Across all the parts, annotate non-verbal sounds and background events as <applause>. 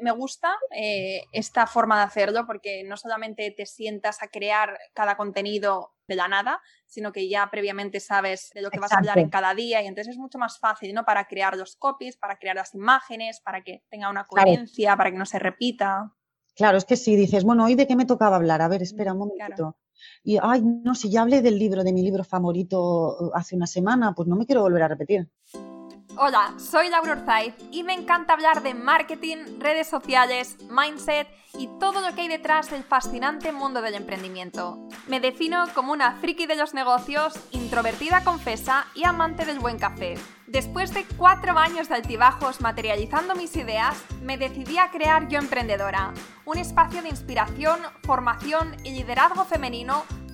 Me gusta eh, esta forma de hacerlo porque no solamente te sientas a crear cada contenido de la nada, sino que ya previamente sabes de lo que vas a hablar en cada día y entonces es mucho más fácil, ¿no? Para crear los copies, para crear las imágenes, para que tenga una coherencia, para que no se repita. Claro, es que si dices, bueno, hoy de qué me tocaba hablar, a ver, espera un momentito. Y, ay, no, si ya hablé del libro, de mi libro favorito hace una semana, pues no me quiero volver a repetir. Hola, soy Laura Orzaiz y me encanta hablar de marketing, redes sociales, mindset y todo lo que hay detrás del fascinante mundo del emprendimiento. Me defino como una friki de los negocios, introvertida confesa y amante del buen café. Después de cuatro años de altibajos materializando mis ideas, me decidí a crear Yo Emprendedora, un espacio de inspiración, formación y liderazgo femenino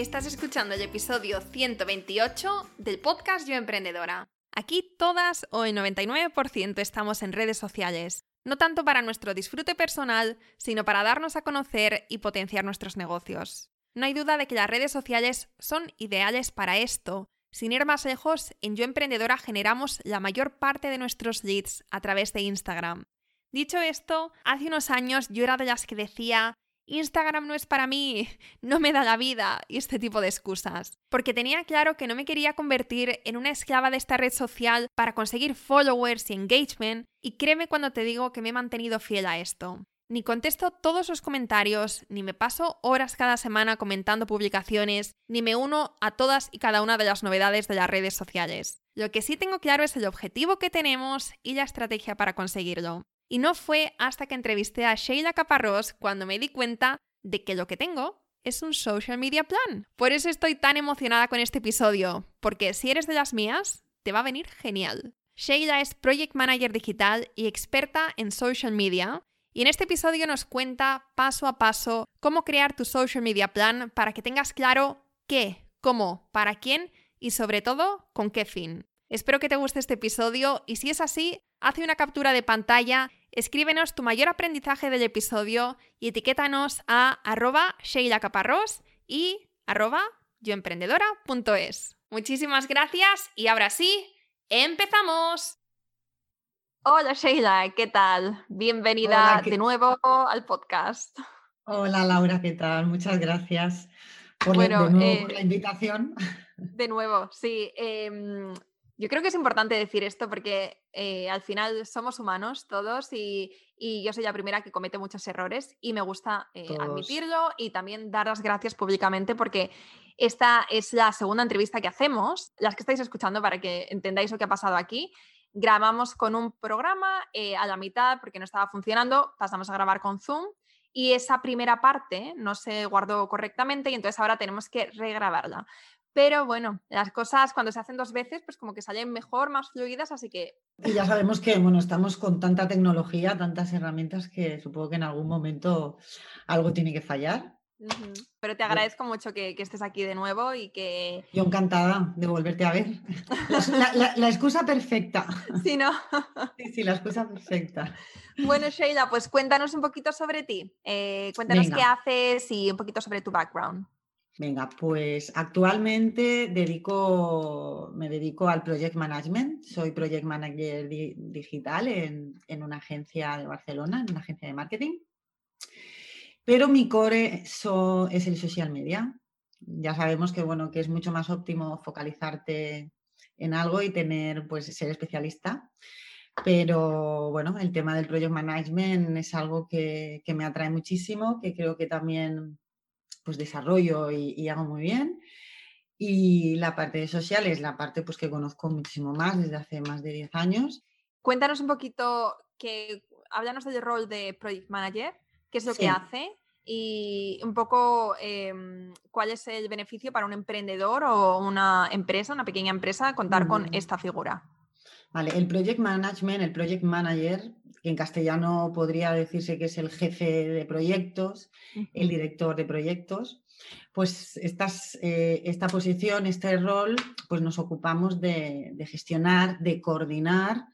Estás escuchando el episodio 128 del podcast Yo Emprendedora. Aquí todas o el 99% estamos en redes sociales, no tanto para nuestro disfrute personal, sino para darnos a conocer y potenciar nuestros negocios. No hay duda de que las redes sociales son ideales para esto. Sin ir más lejos, en Yo Emprendedora generamos la mayor parte de nuestros leads a través de Instagram. Dicho esto, hace unos años yo era de las que decía Instagram no es para mí, no me da la vida y este tipo de excusas. Porque tenía claro que no me quería convertir en una esclava de esta red social para conseguir followers y engagement y créeme cuando te digo que me he mantenido fiel a esto. Ni contesto todos los comentarios, ni me paso horas cada semana comentando publicaciones, ni me uno a todas y cada una de las novedades de las redes sociales. Lo que sí tengo claro es el objetivo que tenemos y la estrategia para conseguirlo. Y no fue hasta que entrevisté a Sheila Caparrós cuando me di cuenta de que lo que tengo es un social media plan. Por eso estoy tan emocionada con este episodio, porque si eres de las mías, te va a venir genial. Sheila es Project Manager Digital y experta en social media, y en este episodio nos cuenta paso a paso cómo crear tu social media plan para que tengas claro qué, cómo, para quién y sobre todo con qué fin. Espero que te guste este episodio y si es así, hace una captura de pantalla escríbenos tu mayor aprendizaje del episodio y etiquétanos a arroba Sheila Caparrós y arroba yoemprendedora.es. Muchísimas gracias y ahora sí, ¡empezamos! Hola Sheila, ¿qué tal? Bienvenida de nuevo al podcast. Hola Laura, ¿qué tal? Muchas gracias por, la, eh, invitación. De nuevo, sí. Em, yo creo que es importante decir esto porque eh, al final somos humanos todos y, yo soy la primera que comete muchos errores y me gusta eh, admitirlo y también dar las gracias públicamente porque esta es la segunda entrevista que hacemos, las que estáis escuchando para que entendáis lo que ha pasado aquí. Grabamos con un programa eh, a la mitad porque no estaba funcionando, pasamos a grabar con Zoom y esa primera parte no se guardó correctamente y entonces ahora tenemos que regrabarla. Pero bueno, las cosas cuando se hacen dos veces, pues como que salen mejor, más fluidas, así que... Y ya sabemos que, bueno, estamos con tanta tecnología, tantas herramientas que supongo que en algún momento algo tiene que fallar. Pero te agradezco mucho que, estés aquí de nuevo y que... Yo encantada de volverte a ver. <laughs> La, excusa perfecta. Sí, ¿no? <laughs> Sí, sí, la excusa perfecta. Bueno, Sheila, pues cuéntanos un poquito sobre ti. Eh, cuéntanos qué haces y un poquito sobre tu background. Venga, pues actualmente dedico, me dedico al project management. Soy project manager digital en, una agencia de Barcelona, en una agencia de marketing. Pero mi core es el social media. Ya sabemos que, bueno, que es mucho más óptimo focalizarte en algo y tener, pues, ser especialista. Pero bueno, el tema del project management es algo que, que me atrae muchísimo, que creo que también pues desarrollo y, hago muy bien. Y la parte de social es la parte pues que conozco muchísimo más desde hace más de 10 años. Cuéntanos un poquito, que háblanos del rol de Project Manager, qué es lo que hace y un poco em, cuál es el beneficio para un emprendedor o una empresa, una pequeña empresa, contar con esta figura. Vale, el Project Management, el Project Manager que en castellano podría decirse que es el jefe de proyectos, el director de proyectos, pues estas, eh, esta posición, este rol, pues nos ocupamos de, gestionar, de coordinar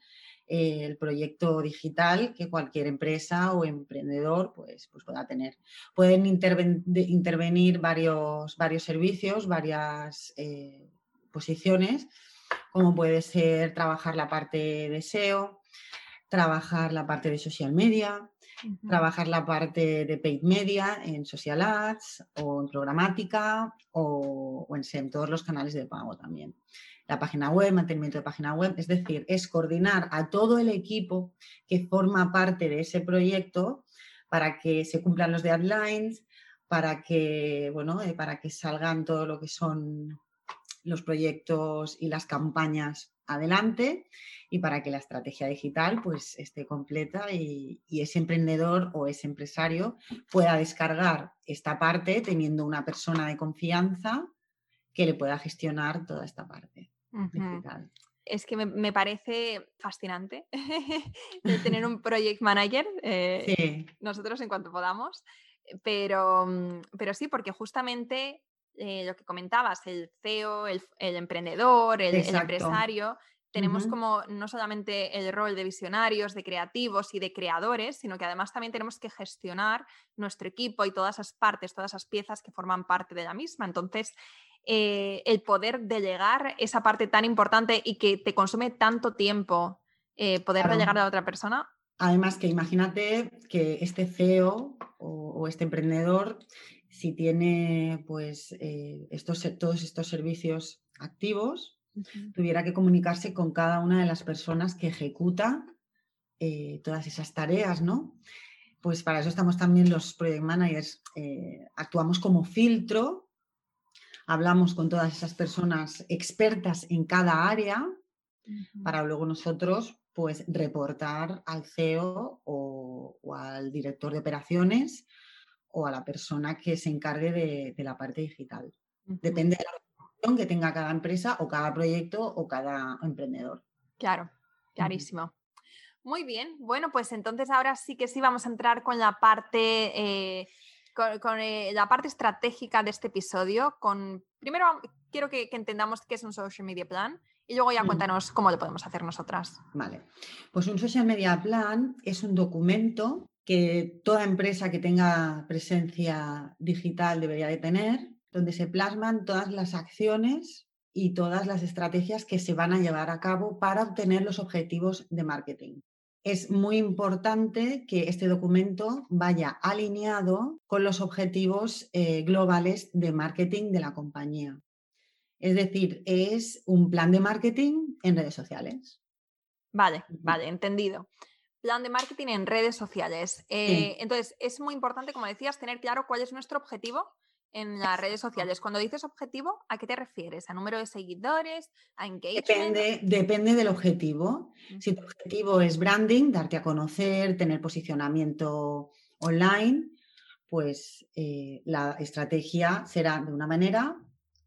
eh, el proyecto digital que cualquier empresa o emprendedor pues, pues pueda tener. Pueden intervenir varios, varios servicios, varias eh, posiciones, como puede ser trabajar la parte de SEO, trabajar la parte de social media, trabajar la parte de paid media en social ads o en programática o, en, en todos los canales de pago también. La página web, mantenimiento de página web, es decir, es coordinar a todo el equipo que forma parte de ese proyecto para que se cumplan los deadlines, para que, bueno, eh, para que salgan todo lo que son los proyectos y las campañas adelante y para que la estrategia digital pues esté completa y, ese emprendedor o ese empresario pueda descargar esta parte teniendo una persona de confianza que le pueda gestionar toda esta parte digital. Es que me, parece fascinante <laughs> tener un project manager, eh, nosotros en cuanto podamos, pero, mm, pero sí, porque justamente eh, lo que comentabas, el CEO, el, emprendedor, el, empresario, tenemos como no solamente el rol de visionarios, de creativos y de creadores, sino que además también tenemos que gestionar nuestro equipo y todas esas partes, todas esas piezas que forman parte de la misma. Entonces, eh, el poder delegar esa parte tan importante y que te consume tanto tiempo, eh, poder delegar a otra persona. Además, que imagínate que este CEO o este emprendedor si tiene pues eh, estos, todos estos servicios activos, tuviera que comunicarse con cada una de las personas que ejecuta eh, todas esas tareas, ¿no? Pues para eso estamos también los project managers, eh, actuamos como filtro, hablamos con todas esas personas expertas en cada área, para luego nosotros pues reportar al CEO o, o al director de operaciones o a la persona que se encargue de, la parte digital. Depende de la organización que tenga cada empresa o cada proyecto o cada emprendedor. Claro, clarísimo. Muy bien, bueno, pues entonces ahora sí que sí vamos a entrar con la parte, eh, con, eh, la parte estratégica de este episodio. Con, primero quiero que, entendamos qué es un social media plan y luego ya cuéntanos cómo lo podemos hacer nosotras. Vale, pues un social media plan es un documento que toda empresa que tenga presencia digital debería de tener, donde se plasman todas las acciones y todas las estrategias que se van a llevar a cabo para obtener los objetivos de marketing. Es muy importante que este documento vaya alineado con los objetivos eh, globales de marketing de la compañía. Es decir, es un plan de marketing en redes sociales. Vale, vale, entendido plan de marketing en redes sociales. Eh, entonces, es muy importante, como decías, tener claro cuál es nuestro objetivo en las redes sociales. Cuando dices objetivo, ¿a qué te refieres? ¿A número de seguidores? ¿A engagement? Depende, depende del objetivo. Si tu objetivo es branding, darte a conocer, tener posicionamiento online, pues eh, la estrategia será de una manera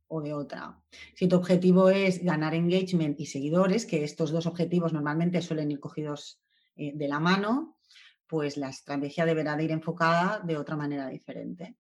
o de otra. Si tu objetivo es ganar engagement y seguidores, que estos dos objetivos normalmente suelen ir cogidos eh, de la mano, pues la estrategia deberá de ir enfocada de otra manera diferente.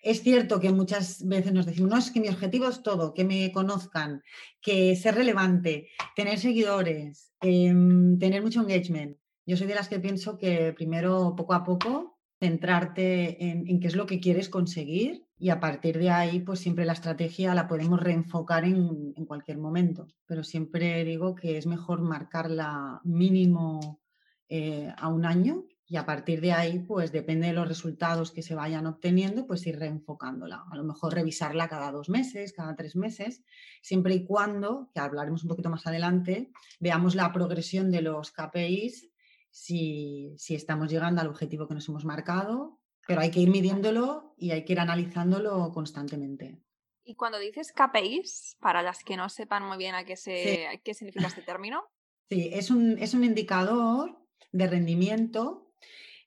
Es cierto que muchas veces nos decimos, no, es que mi objetivo es todo, que me conozcan, que ser relevante, tener seguidores, em, tener mucho engagement. Yo soy de las que pienso que primero, poco a poco, centrarte en, qué es lo que quieres conseguir y a partir de ahí, pues siempre la estrategia la podemos reenfocar en, en cualquier momento. Pero siempre digo que es mejor marcarla mínimo eh, a un año y a partir de ahí, pues depende de los resultados que se vayan obteniendo, pues ir reenfocándola. A lo mejor revisarla cada dos meses, cada tres meses, siempre y cuando, que hablaremos un poquito más adelante, veamos la progresión de los KPIs, si, si estamos llegando al objetivo que nos hemos marcado, pero hay que ir midiéndolo y hay que ir analizándolo constantemente. Y cuando dices KPIs, para las que no sepan muy bien a qué, se, qué significa este término. Sí, es un, es un indicador de rendimiento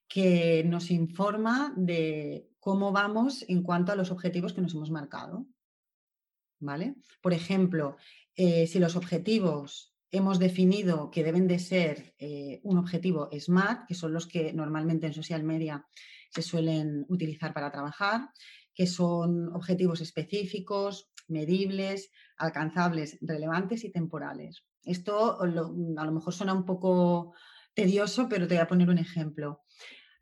que nos informa de cómo vamos en cuanto a los objetivos que nos hemos marcado. ¿Vale? Por ejemplo, eh, si los objetivos hemos definido que deben de ser eh, un objetivo SMART, que son los que normalmente en social media se suelen utilizar para trabajar, que son objetivos específicos, medibles, alcanzables, relevantes y temporales. Esto a lo mejor suena un poco tedioso, pero te voy a poner un ejemplo.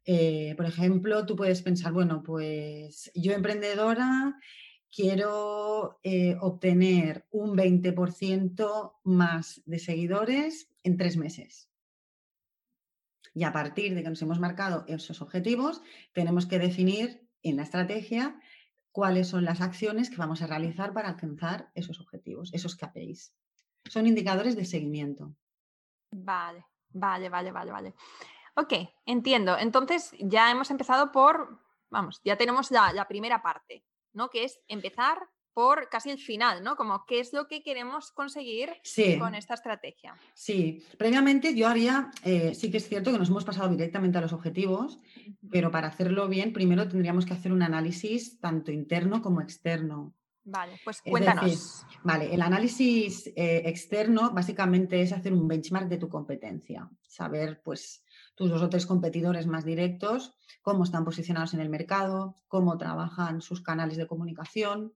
Eh, por ejemplo, tú puedes pensar, bueno, pues yo emprendedora quiero eh, obtener un 20% más de seguidores en tres meses. Y a partir de que nos hemos marcado esos objetivos, tenemos que definir en la estrategia cuáles son las acciones que vamos a realizar para alcanzar esos objetivos, esos KPIs. Son indicadores de seguimiento. Vale, vale, vale, vale, vale. Ok, entiendo. Entonces ya hemos empezado por, vamos, ya tenemos la, la primera parte. ¿no? Que es empezar por casi el final, ¿no? Como qué es lo que queremos conseguir con esta estrategia. Sí, previamente yo haría, eh, sí que es cierto que nos hemos pasado directamente a los objetivos, pero para hacerlo bien, primero tendríamos que hacer un análisis tanto interno como externo. Vale, pues cuéntanos. vale, el análisis eh, externo básicamente es hacer un benchmark de tu competencia, saber pues tus dos o tres competidores más directos, cómo están posicionados en el mercado, cómo trabajan sus canales de comunicación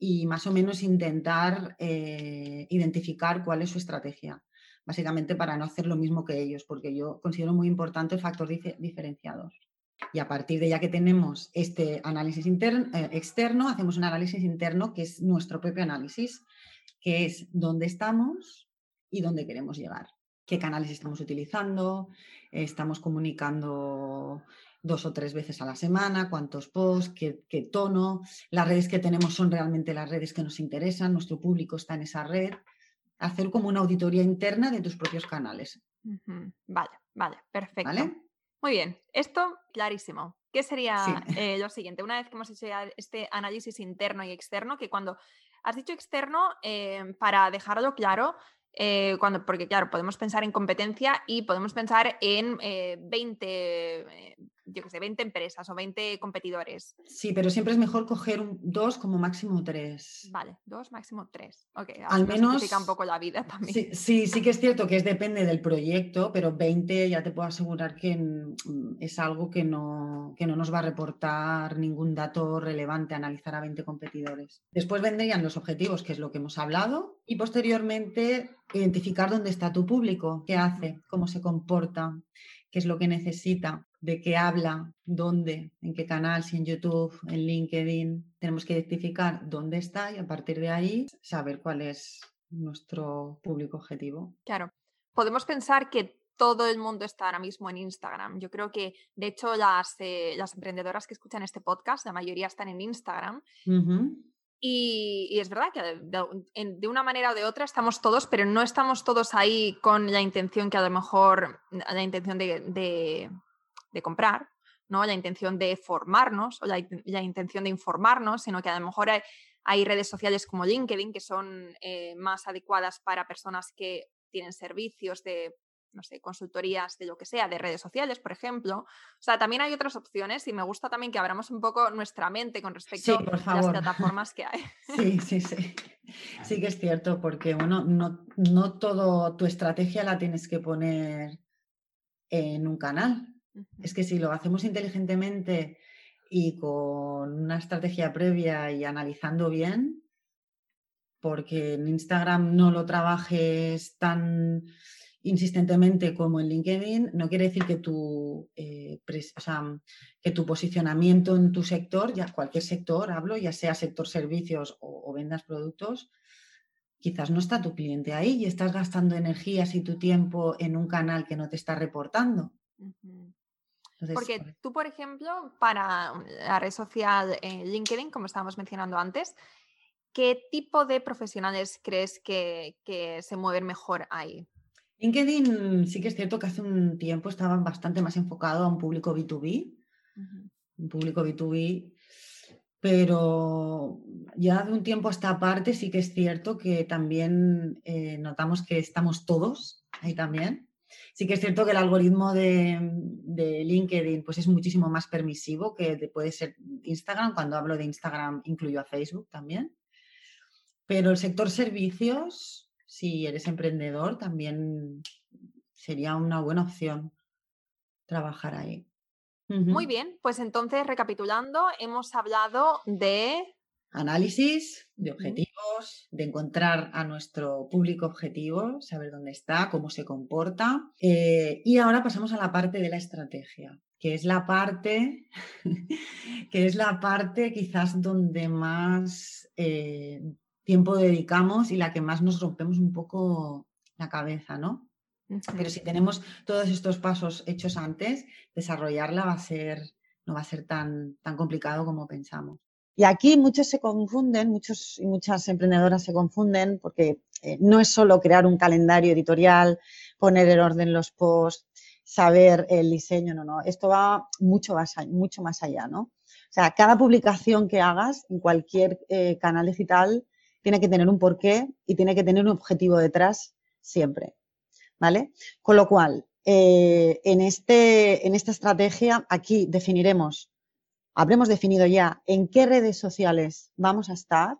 y más o menos intentar eh, identificar cuál es su estrategia, básicamente para no hacer lo mismo que ellos, porque yo considero muy importante el factor diferenciador. Y a partir de ya que tenemos este análisis interno, eh, externo, hacemos un análisis interno que es nuestro propio análisis, que es dónde estamos y dónde queremos llegar qué canales estamos utilizando, estamos comunicando dos o tres veces a la semana, cuántos posts, qué, tono, las redes que tenemos son realmente las redes que nos interesan, nuestro público está en esa red, hacer como una auditoría interna de tus propios canales. Vale, vale, perfecto. Muy bien, esto clarísimo. ¿Qué sería <laughs> eh, lo siguiente? Una vez que hemos hecho este análisis interno y externo, que cuando has dicho externo, eh, para dejarlo claro, eh, cuando, porque claro, podemos pensar en competencia y podemos pensar en 20, eh, yo que sé, 20 empresas o 20 competidores. Sí, pero siempre es mejor coger un, dos como máximo tres. Vale, dos, máximo tres. Ok, al menos un poco la vida también. Sí, sí, sí, que es cierto que es depende del proyecto, pero 20 ya te puedo asegurar que mm, es algo que no, que no nos va a reportar ningún dato relevante analizar a 20 competidores. Después vendrían los objetivos, que es lo que hemos hablado, y posteriormente identificar dónde está tu público, qué hace, cómo se comporta, qué es lo que necesita, de qué habla, dónde, en qué canal, si en YouTube, en LinkedIn. Tenemos que identificar dónde está y a partir de ahí saber cuál es nuestro público objetivo. Claro. Podemos pensar que todo el mundo está ahora mismo en Instagram. Yo creo que, de hecho, las, eh, las emprendedoras que escuchan este podcast, la mayoría están en Instagram. Y, es verdad que de, una manera o de otra estamos todos, pero no estamos todos ahí con la intención que a lo mejor, la intención de, comprar, ¿no? la intención de formarnos o la, intención de informarnos, sino que a lo mejor hay, redes sociales como LinkedIn que son eh, más adecuadas para personas que tienen servicios de no sé, consultorías de lo que sea, de redes sociales, por ejemplo. O sea, también hay otras opciones y me gusta también que abramos un poco nuestra mente con respecto a las <laughs> plataformas que hay. Sí, sí, sí. Sí que es cierto, porque bueno, no, no todo tu estrategia la tienes que poner en un canal. Es que si lo hacemos inteligentemente y con una estrategia previa y analizando bien, porque en Instagram no lo trabajes tan insistentemente como en LinkedIn, no quiere decir que tu, eh, que tu posicionamiento en tu sector, ya cualquier sector, hablo, ya sea sector servicios o, vendas productos, quizás no está tu cliente ahí y estás gastando energías y tu tiempo en un canal que no te está reportando. Porque tú, por ejemplo, para la red social eh, LinkedIn, como estábamos mencionando antes, ¿qué tipo de profesionales crees que, que se mueven mejor ahí? LinkedIn sí que es cierto que hace un tiempo estaba bastante más enfocado a un público B2B, un público B2B, pero ya de un tiempo a esta parte sí que es cierto que también eh, notamos que estamos todos ahí también. Sí que es cierto que el algoritmo de, de, LinkedIn pues es muchísimo más permisivo que puede ser Instagram. Cuando hablo de Instagram incluyo a Facebook también. Pero el sector servicios si eres emprendedor, también sería una buena opción trabajar ahí. Muy bien, pues entonces recapitulando, hemos hablado de análisis de objetivos, de encontrar a nuestro público objetivo, saber dónde está, cómo se comporta. Eh, y ahora pasamos a la parte de la estrategia, que es la parte, <laughs> que es la parte quizás donde más eh, tiempo dedicamos y la que más nos rompemos un poco la cabeza, ¿no? Pero si tenemos todos estos pasos hechos antes, desarrollarla va a ser, no va a ser tan, tan complicado como pensamos. Y aquí muchos se confunden, muchos y muchas emprendedoras se confunden porque eh, no es solo crear un calendario editorial, poner en orden los posts, saber el diseño, no, no, esto va mucho más, mucho más allá, ¿no? O sea, cada publicación que hagas en cualquier eh, canal digital tiene que tener un porqué y tiene que tener un objetivo detrás siempre, ¿vale? Con lo cual, eh, en, este, en esta estrategia aquí definiremos habremos definido ya en qué redes sociales vamos a estar,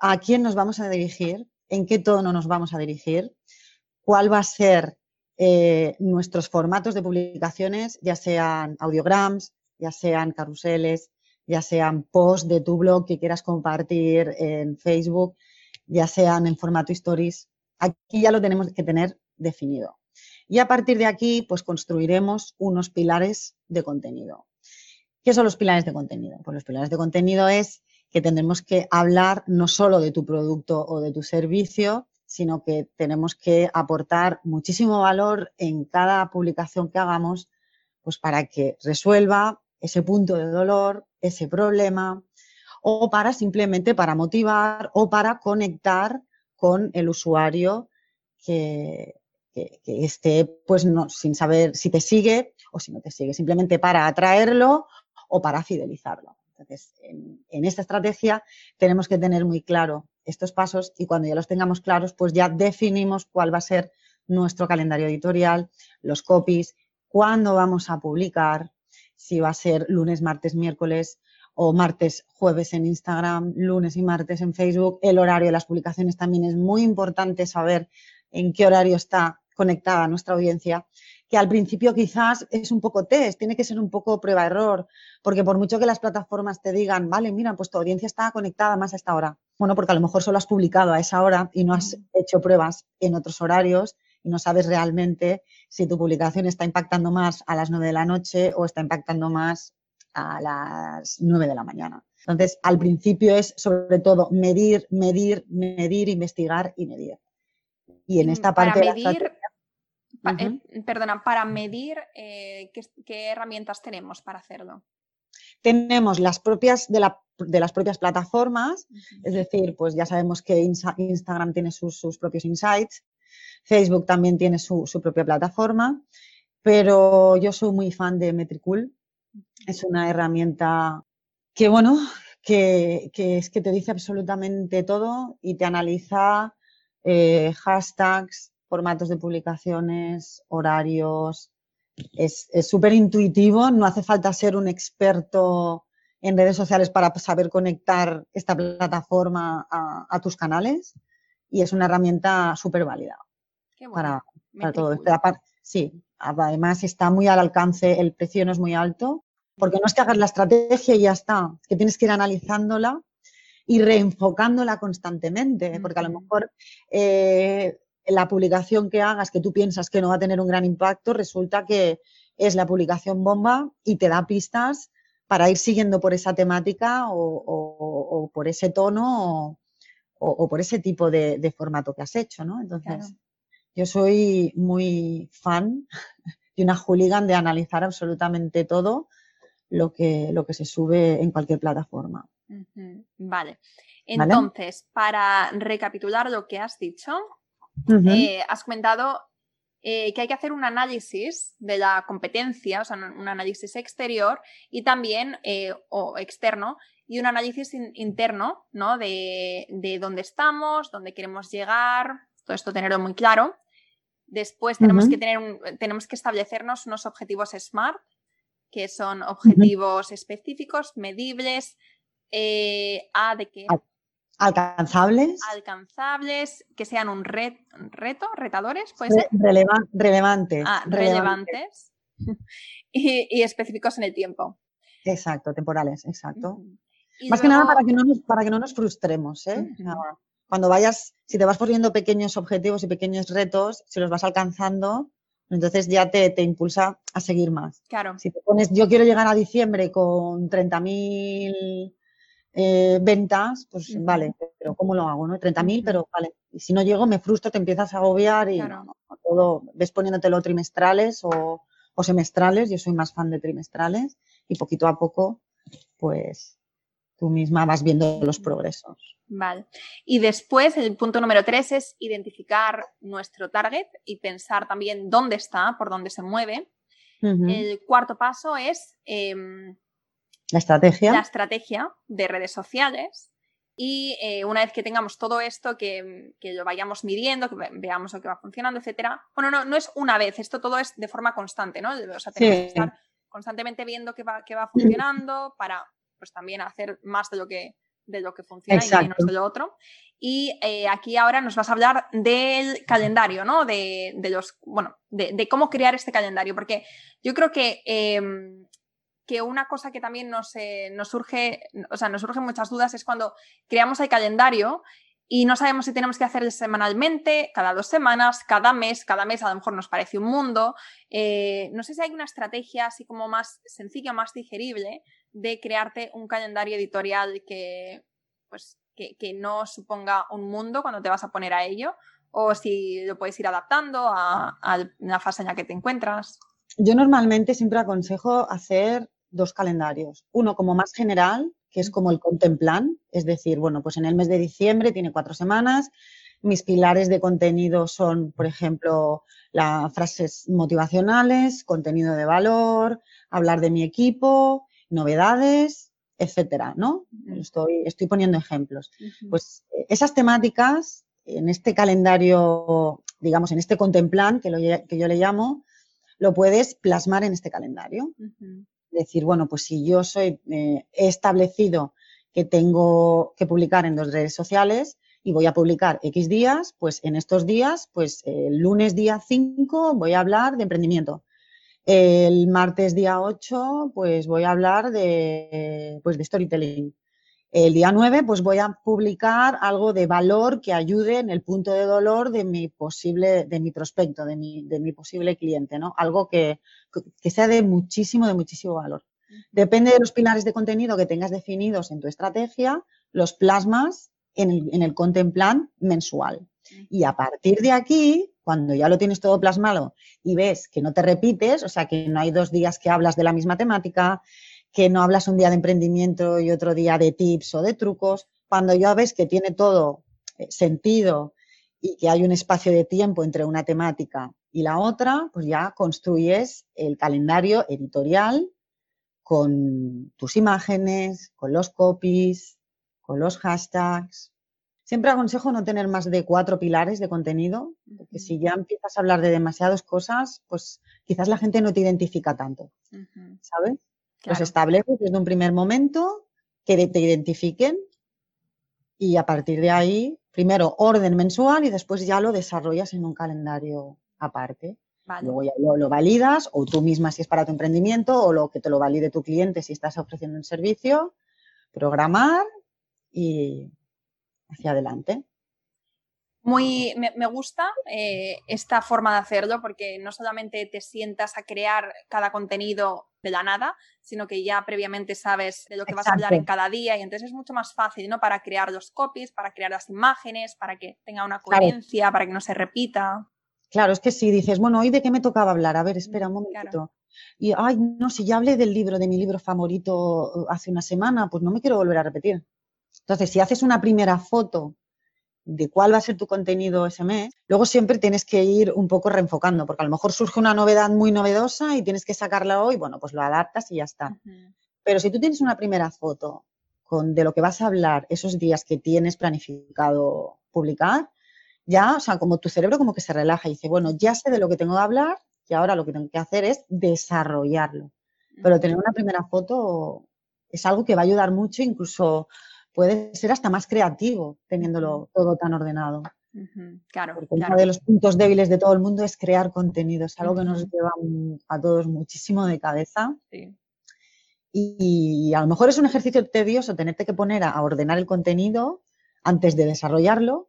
a quién nos vamos a dirigir, en qué tono nos vamos a dirigir, cuál va a ser eh, nuestros formatos de publicaciones, ya sean audiograms, ya sean carruseles, ya sean posts de tu blog que quieras compartir en Facebook, ya sean en formato stories. Aquí ya lo tenemos que tener definido. Y a partir de aquí, pues construiremos unos pilares de contenido. ¿Qué son los pilares de contenido? Pues los pilares de contenido es que tendremos que hablar no solo de tu producto o de tu servicio, sino que tenemos que aportar muchísimo valor en cada publicación que hagamos, pues para que resuelva ese punto de dolor, ese problema, o para simplemente para motivar o para conectar con el usuario que, esté, pues no, sin saber si te sigue o si no te sigue, simplemente para atraerlo o para fidelizarlo. Entonces, en, esta estrategia tenemos que tener muy claro estos pasos y cuando ya los tengamos claros, pues ya definimos cuál va a ser nuestro calendario editorial, los copies, cuándo vamos a publicar, si va a ser lunes, martes, miércoles o martes, jueves en Instagram, lunes y martes en Facebook. El horario de las publicaciones también es muy importante saber en qué horario está conectada nuestra audiencia que al principio quizás es un poco test, tiene que ser un poco prueba-error, porque por mucho que las plataformas te digan, vale, mira, pues tu audiencia está conectada más a esta hora. Bueno, porque a lo mejor solo has publicado a esa hora y no has hecho pruebas en otros horarios y no sabes realmente si tu publicación está impactando más a las 9 de la noche o está impactando más a las 9 de la mañana. Entonces, al principio es sobre todo medir, medir, medir, investigar y medir. Y en mm, esta parte medir, eh, perdona, para medir eh, ¿qué, herramientas tenemos para hacerlo. Tenemos las propias de, las propias plataformas, es decir, pues ya sabemos que Instagram tiene sus, propios insights, Facebook también tiene su, propia plataforma, pero yo soy muy fan de Metricool. Es una herramienta que, bueno, que, es que te dice absolutamente todo y te analiza eh, hashtags, formatos de publicaciones, horarios. Es súper intuitivo, no hace falta ser un experto en redes sociales para saber conectar esta plataforma a, tus canales y es una herramienta súper válida para, todo esto. Sí, además está muy al alcance, el precio no es muy alto, porque no es que hagas la estrategia y ya está, es que tienes que ir analizándola y reenfocándola constantemente, porque a lo mejor eh, la publicación que hagas que tú piensas que no va a tener un gran impacto, resulta que es la publicación bomba y te da pistas para ir siguiendo por esa temática o, por ese tono o, por ese tipo de, formato que has hecho, ¿no? Entonces, yo soy muy fan <laughs> y una hooligan de analizar absolutamente todo lo que, lo que se sube en cualquier plataforma. Vale. Entonces, para recapitular lo que has dicho, eh, has comentado eh, que hay que hacer un análisis de la competencia, o sea, un análisis exterior y también, eh, o externo, y un análisis interno, ¿no? De, dónde estamos, dónde queremos llegar, todo esto tenerlo muy claro. Después tenemos, que tener tenemos que establecernos unos objetivos SMART, que son objetivos específicos, medibles, A de qué Alcanzables. Alcanzables, que sean un reto, retadores, puede ser. relevantes. <laughs> Ah, relevantes. y, específicos en el tiempo. Exacto, temporales, exacto. Más que nada para que no nos, para que no nos frustremos. ¿eh? Cuando vayas, si te vas poniendo pequeños objetivos y pequeños retos, si los vas alcanzando, entonces ya te, te impulsa a seguir más. Claro. Si te pones, yo quiero llegar a diciembre con 30.000 eh, ventas, pues vale, pero ¿cómo lo hago? ¿no? 30.000, pero vale. Y si no llego, me frustro, te empiezas a agobiar y todo, ves poniéndotelo trimestrales o, o, semestrales. Yo soy más fan de trimestrales y poquito a poco, pues tú misma vas viendo los progresos. Vale. Y después, el punto número tres es identificar nuestro target y pensar también dónde está, por dónde se mueve. El cuarto paso es em, la estrategia. La estrategia de redes sociales. Y eh, una vez que tengamos todo esto, que, lo vayamos midiendo, que veamos lo que va funcionando, etcétera. Bueno, no, no es una vez, esto todo es de forma constante, ¿no? O sea, tenemos que estar constantemente viendo qué va, qué va funcionando para pues también hacer más de lo que, de lo que funciona y menos de lo otro. Y eh, aquí ahora nos vas a hablar del calendario, ¿no? De, los, bueno, de, cómo crear este calendario, porque yo creo que em, que una cosa que también nos, eh, nos surge, o sea, nos surgen muchas dudas es cuando creamos el calendario y no sabemos si tenemos que hacerlo semanalmente, cada dos semanas, cada mes, cada mes a lo mejor nos parece un mundo. Eh, no sé si hay una estrategia así como más sencilla, más digerible de crearte un calendario editorial que, pues, que, no suponga un mundo cuando te vas a poner a ello, o si lo puedes ir adaptando a, a la fase en la que te encuentras. Yo normalmente siempre aconsejo hacer dos calendarios. Uno como más general, que es como el contemplan, es decir, bueno, pues en el mes de diciembre tiene cuatro semanas. Mis pilares de contenido son, por ejemplo, las frases motivacionales, contenido de valor, hablar de mi equipo, novedades, etcétera, ¿no? Estoy, estoy poniendo ejemplos. Pues eh, esas temáticas en este calendario, digamos, en este contemplan, que, lo, que yo le llamo, lo puedes plasmar en este calendario decir, bueno, pues si yo soy, eh, he establecido que tengo que publicar en dos redes sociales y voy a publicar X días, pues en estos días, pues el lunes día 5 voy a hablar de emprendimiento. El martes día 8, pues voy a hablar de, pues de storytelling. El día 9, pues voy a publicar algo de valor que ayude en el punto de dolor de mi posible, de mi prospecto, de mi, de mi posible cliente, ¿no? Algo que, que sea de muchísimo, de muchísimo valor. Depende de los pilares de contenido que tengas definidos en tu estrategia, los plasmas en el, en el content plan mensual. Y a partir de aquí, cuando ya lo tienes todo plasmado y ves que no te repites, o sea, que no hay dos días que hablas de la misma temática, que no hablas un día de emprendimiento y otro día de tips o de trucos, cuando ya ves que tiene todo eh, sentido y que hay un espacio de tiempo entre una temática y la otra, pues ya construyes el calendario editorial con tus imágenes, con los copies, con los hashtags. Siempre aconsejo no tener más de cuatro pilares de contenido, porque si ya empiezas a hablar de demasiadas cosas, pues quizás la gente no te identifica tanto, ¿sabes? Los estableces desde un primer momento, que te identifiquen y a partir de ahí, primero orden mensual y después ya lo desarrollas en un calendario aparte. Luego ya lo, validas o tú misma si es para tu emprendimiento o lo que te lo valide tu cliente si estás ofreciendo un servicio, programar y hacia adelante. Muy, me, gusta eh, esta forma de hacerlo porque no solamente te sientas a crear cada contenido de la nada, sino que ya previamente sabes de lo que vas a hablar en cada día y entonces es mucho más fácil, ¿no? Para crear los copies, para crear las imágenes, para que tenga una coherencia, para que no se repita. Claro, es que si dices, bueno, ¿hoy de qué me tocaba hablar? A ver, espera un momentito. Y, ay, no, si ya hablé del libro, de mi libro favorito hace una semana, pues no me quiero volver a repetir. Entonces, si haces una primera foto de cuál va a ser tu contenido ese mes, luego siempre tienes que ir un poco reenfocando, porque a lo mejor surge una novedad muy novedosa y tienes que sacarla hoy, bueno, pues lo adaptas y ya está. Pero si tú tienes una primera foto con de lo que vas a hablar esos días que tienes planificado publicar, ya, o sea, como tu cerebro como que se relaja y dice, bueno, ya sé de lo que tengo que hablar y ahora lo que tengo que hacer es desarrollarlo. Pero tener una primera foto es algo que va a ayudar mucho, incluso puede ser hasta más creativo teniéndolo todo tan ordenado. Claro, Porque uno de los puntos débiles de todo el mundo es crear contenido, es algo que nos lleva a todos muchísimo de cabeza. Y, a lo mejor es un ejercicio tedioso tenerte que poner a, ordenar el contenido antes de desarrollarlo,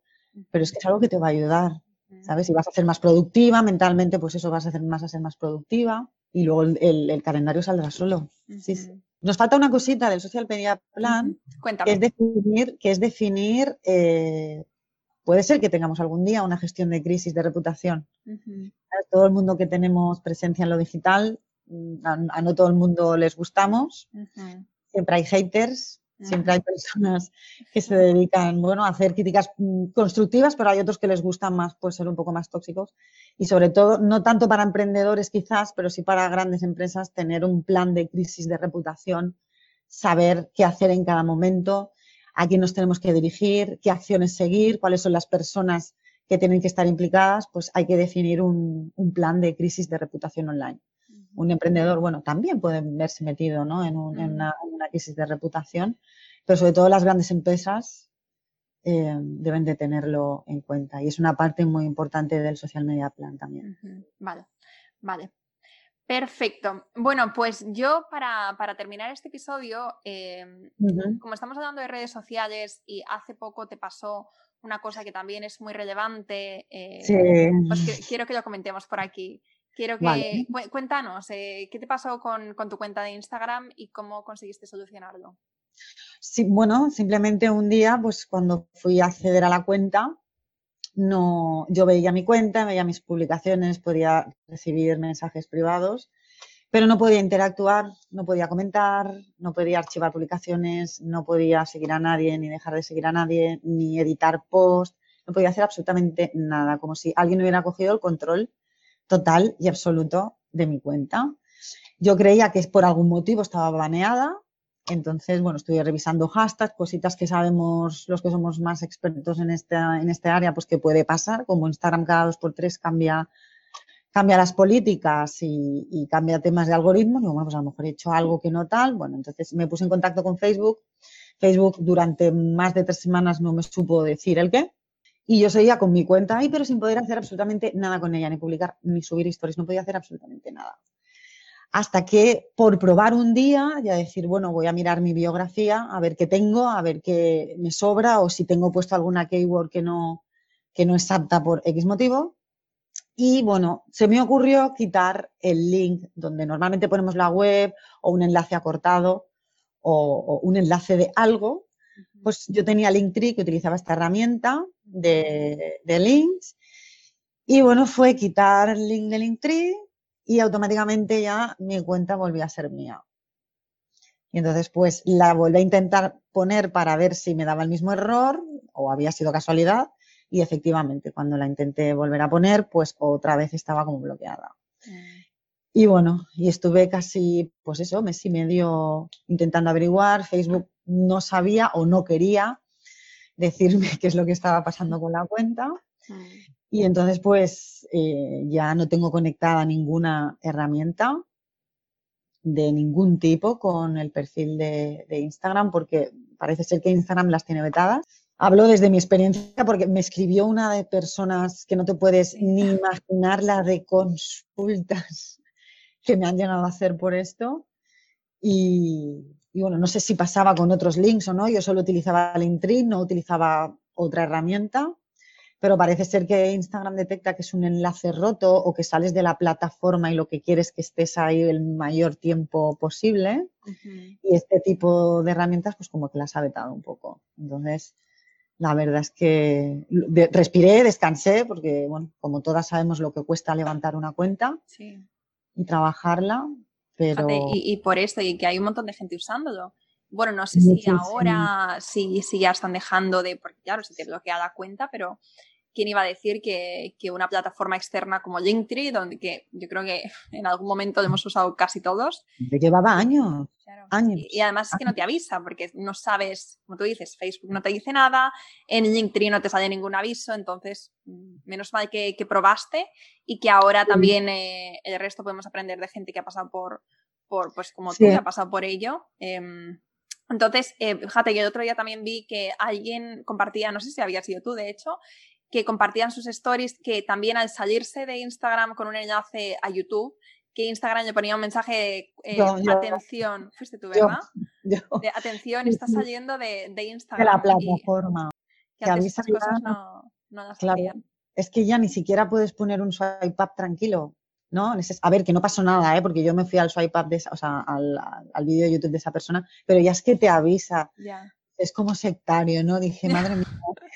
pero es que es algo que te va a ayudar, ¿sabes? Y vas a ser más productiva mentalmente, pues eso vas a hacer más a ser más productiva y luego el, calendario saldrá solo. Nos falta una cosita del Social Media Plan, que es definir, que es definir eh, puede ser que tengamos algún día una gestión de crisis de reputación. Todo el mundo que tenemos presencia en lo digital, mm, a, no todo el mundo les gustamos. Siempre hay haters, siempre hay personas que se dedican, bueno, a hacer críticas mm, constructivas, pero hay otros que les gustan más, pues ser un poco más tóxicos. Y sobre todo, no tanto para emprendedores quizás, pero sí para grandes empresas, tener un plan de crisis de reputación, saber qué hacer en cada momento, a quién nos tenemos que dirigir, qué acciones seguir, cuáles son las personas que tienen que estar implicadas, pues hay que definir un, plan de crisis de reputación online. Un emprendedor, bueno, también puede verse metido en, una, crisis de reputación, pero sobre todo las grandes empresas eh, deben de tenerlo en cuenta y es una parte muy importante del social media plan también. Vale, vale. Perfecto. Bueno, pues yo para, terminar este episodio, em, como estamos hablando de redes sociales y hace poco te pasó una cosa que también es muy relevante, eh, pues quiero que lo comentemos por aquí. Quiero que cuéntanos, eh, ¿qué te pasó con, tu cuenta de Instagram y cómo conseguiste solucionarlo? Bueno, simplemente un día, pues cuando fui a acceder a la cuenta, no, yo veía mi cuenta, veía mis publicaciones, podía recibir mensajes privados, pero no podía interactuar, no podía comentar, no podía archivar publicaciones, no podía seguir a nadie, ni dejar de seguir a nadie, ni editar post, no podía hacer absolutamente nada, como si alguien hubiera cogido el control total y absoluto de mi cuenta. Yo creía que por algún motivo estaba baneada, entonces, bueno, estoy revisando hashtags, cositas que sabemos los que somos más expertos en esta, en este área, pues que puede pasar, como Instagram cada dos por tres cambia, cambia las políticas y, cambia temas de algoritmos. Digo, bueno, pues a lo mejor he hecho algo que no tal. Bueno, entonces me puse en contacto con Facebook. Facebook durante más de tres semanas no me supo decir el qué. Y yo seguía con mi cuenta ahí, pero sin poder hacer absolutamente nada con ella, ni publicar, ni subir historias, no podía hacer absolutamente nada hasta que por probar un día, ya decir, bueno, voy a mirar mi biografía, a ver qué tengo, a ver qué me sobra o si tengo puesto alguna keyword que no, que no es apta por X motivo. Y bueno, se me ocurrió quitar el link donde normalmente ponemos la web o un enlace acortado o, un enlace de algo. Pues yo tenía Linktree que utilizaba esta herramienta de, de links. Y bueno, fue quitar el link de Linktree, y automáticamente ya mi cuenta volvió a ser mía. Y entonces pues la volví a intentar poner para ver si me daba el mismo error o había sido casualidad y efectivamente cuando la intenté volver a poner pues otra vez estaba como bloqueada. Mm. Y bueno, y estuve casi, pues eso, mes y medio intentando averiguar. Facebook no sabía o no quería decirme <laughs> qué es lo que estaba pasando con la cuenta. Y entonces, pues, eh, ya no tengo conectada ninguna herramienta de ningún tipo con el perfil de, Instagram, porque parece ser que Instagram las tiene vetadas. Hablo desde mi experiencia porque me escribió una de personas que no te puedes ni imaginar la de consultas <laughs> que me han llegado a hacer por esto. Y, y bueno, no sé si pasaba con otros links o no. Yo solo utilizaba Linktree, no utilizaba otra herramienta pero parece ser que Instagram detecta que es un enlace roto o que sales de la plataforma y lo que quieres es que estés ahí el mayor tiempo posible. Y este tipo de herramientas, pues como que las ha vetado un poco. Entonces, la verdad es que respiré, descansé, porque, bueno, como todas sabemos lo que cuesta levantar una cuenta y trabajarla, pero... y, por esto, y que hay un montón de gente usándolo. Bueno, no sé si ahora sí, sí, ya están dejando de, porque claro, se te bloquea la cuenta, pero ¿quién iba a decir que, una plataforma externa como Linktree, donde que yo creo que <laughs> en algún momento lo hemos usado casi todos. Llevaba años. años. Y, además es que no te avisa, porque no sabes, como tú dices, Facebook no te dice nada, en Linktree no te sale ningún aviso, entonces mm, menos mal que, probaste y que ahora también eh, el resto podemos aprender de gente que ha pasado por, por pues como tú, que ha pasado por ello. Em, Entonces, eh, fíjate, yo el otro día también vi que alguien compartía, no sé si había sido tú, de hecho, que compartían sus stories que también al salirse de Instagram con un enlace a YouTube, que Instagram le ponía un mensaje de eh, atención, fuiste tú, ¿verdad? De atención, está saliendo de, Instagram. De la plataforma. que, antes esas cosas no, no las claro, Es que ya ni siquiera puedes poner un swipe up tranquilo. ¿No? A ver, que no pasó nada, ¿eh? porque yo me fui al swipe up, de o sea, al, al vídeo de YouTube de esa persona, pero ya es que te avisa. Es como sectario, ¿no? Dije, madre mía.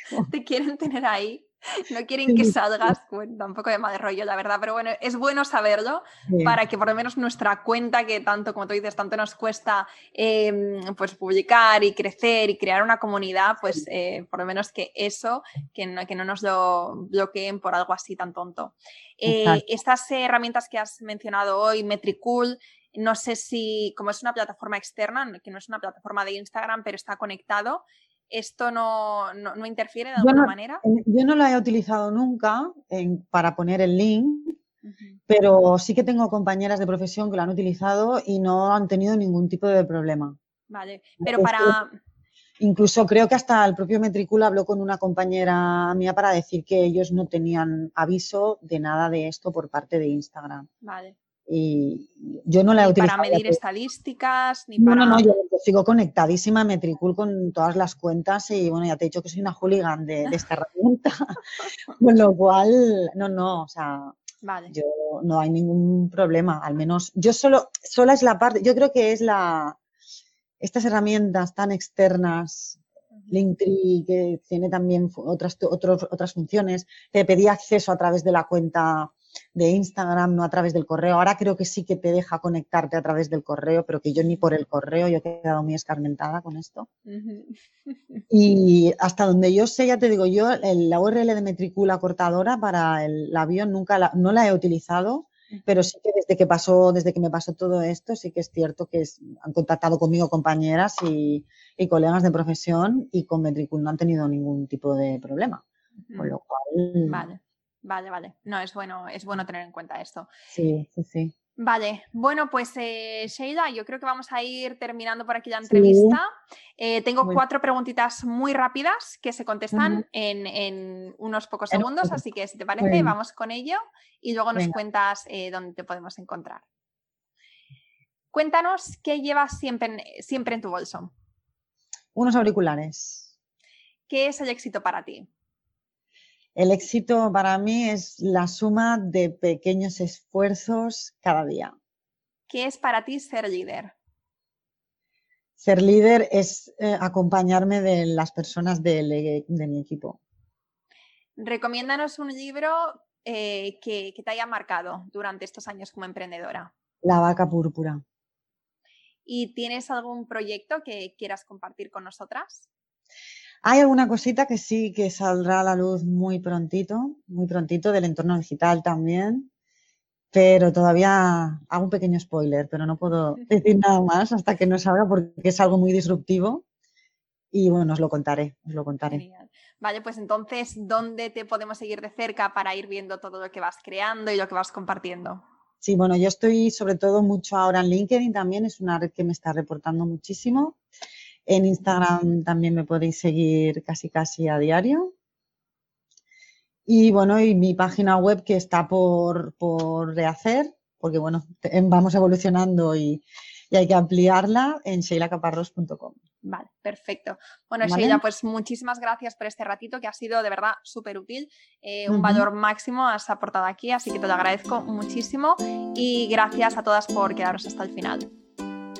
<laughs> te quieren tener ahí. <laughs> No quieren que salgas, bueno, tampoco de mal rollo, la verdad, pero bueno, es bueno saberlo para que por lo menos nuestra cuenta, que tanto, como tú dices, tanto nos cuesta em, pues publicar y crecer y crear una comunidad, pues eh, por lo menos que eso, que no, que no nos lo bloqueen por algo así tan tonto. Eh, estas herramientas que has mencionado hoy, Metricool, no sé si, como es una plataforma externa, que no es una plataforma de Instagram, pero está conectado, ¿Esto no, no, interfiere de alguna manera? Yo no lo he utilizado nunca para poner el link, pero sí que tengo compañeras de profesión que lo han utilizado y no han tenido ningún tipo de problema. Vale, pero para... Incluso creo que hasta el propio Metricula habló con una compañera mía para decir que ellos no tenían aviso de nada de esto por parte de Instagram. Vale. Y yo no la he utilizado. Para medir estadísticas, ni no, para. No, no, yo sigo conectadísima a Metricool con todas las cuentas y bueno, ya te he dicho que soy una hooligan de, esta herramienta. <laughs> con lo cual, no, no, o sea, vale. yo no hay ningún problema. Al menos, yo solo, sola es la parte, yo creo que es la. Estas herramientas tan externas Linktree, que tiene también otras, otras funciones, te pedía acceso a través de la cuenta de Instagram, no a través del correo. Ahora creo que sí que te deja conectarte a través del correo, pero que yo ni por el correo, yo he quedado muy escarmentada con esto. Y hasta donde yo sé, ya te digo, yo la URL de Metricula cortadora para el avión nunca la, no la he utilizado, pero sí que desde que pasó, desde que me pasó todo esto, sí que es cierto que han contactado conmigo compañeras y, colegas de profesión y con Metricul no han tenido ningún tipo de problema. Con lo cual. Vale. Vale, vale. No, es bueno, es bueno tener en cuenta esto. Sí, sí, sí. Vale, bueno, pues eh, Sheila, yo creo que vamos a ir terminando por aquí la entrevista. Eh, tengo cuatro preguntitas muy rápidas que se contestan en, unos pocos segundos, así que si te parece, vamos con ello y luego nos cuentas eh, dónde te podemos encontrar. Cuéntanos qué llevas siempre siempre en tu bolso. Unos auriculares. ¿Qué es el éxito para ti? El éxito para mí es la suma de pequeños esfuerzos cada día. ¿Qué es para ti ser líder? Ser líder es eh, acompañarme de las personas de, mi equipo. Recomiéndanos un libro eh, que, que, te haya marcado durante estos años como emprendedora. La vaca púrpura. ¿Y tienes algún proyecto que quieras compartir con nosotras? Hay alguna cosita que sí que saldrá a la luz muy prontito, muy prontito del entorno digital también, pero todavía hago un pequeño spoiler, pero no puedo <laughs> decir nada más hasta que no salga porque es algo muy disruptivo y bueno, os lo contaré, os lo contaré. Vale, pues entonces, ¿dónde te podemos seguir de cerca para ir viendo todo lo que vas creando y lo que vas compartiendo? Sí, bueno, yo estoy sobre todo mucho ahora en LinkedIn también, es una red que me está reportando muchísimo. En Instagram también me podéis seguir casi casi a diario. Y bueno, y mi página web que está por, rehacer, porque bueno, vamos evolucionando y, hay que ampliarla en sheilacaparros.com. Vale, perfecto. Bueno, Sheila, pues muchísimas gracias por este ratito que ha sido de verdad súper útil. Eh, un valor máximo has aportado aquí, así que te lo agradezco muchísimo y gracias a todas por quedaros hasta el final.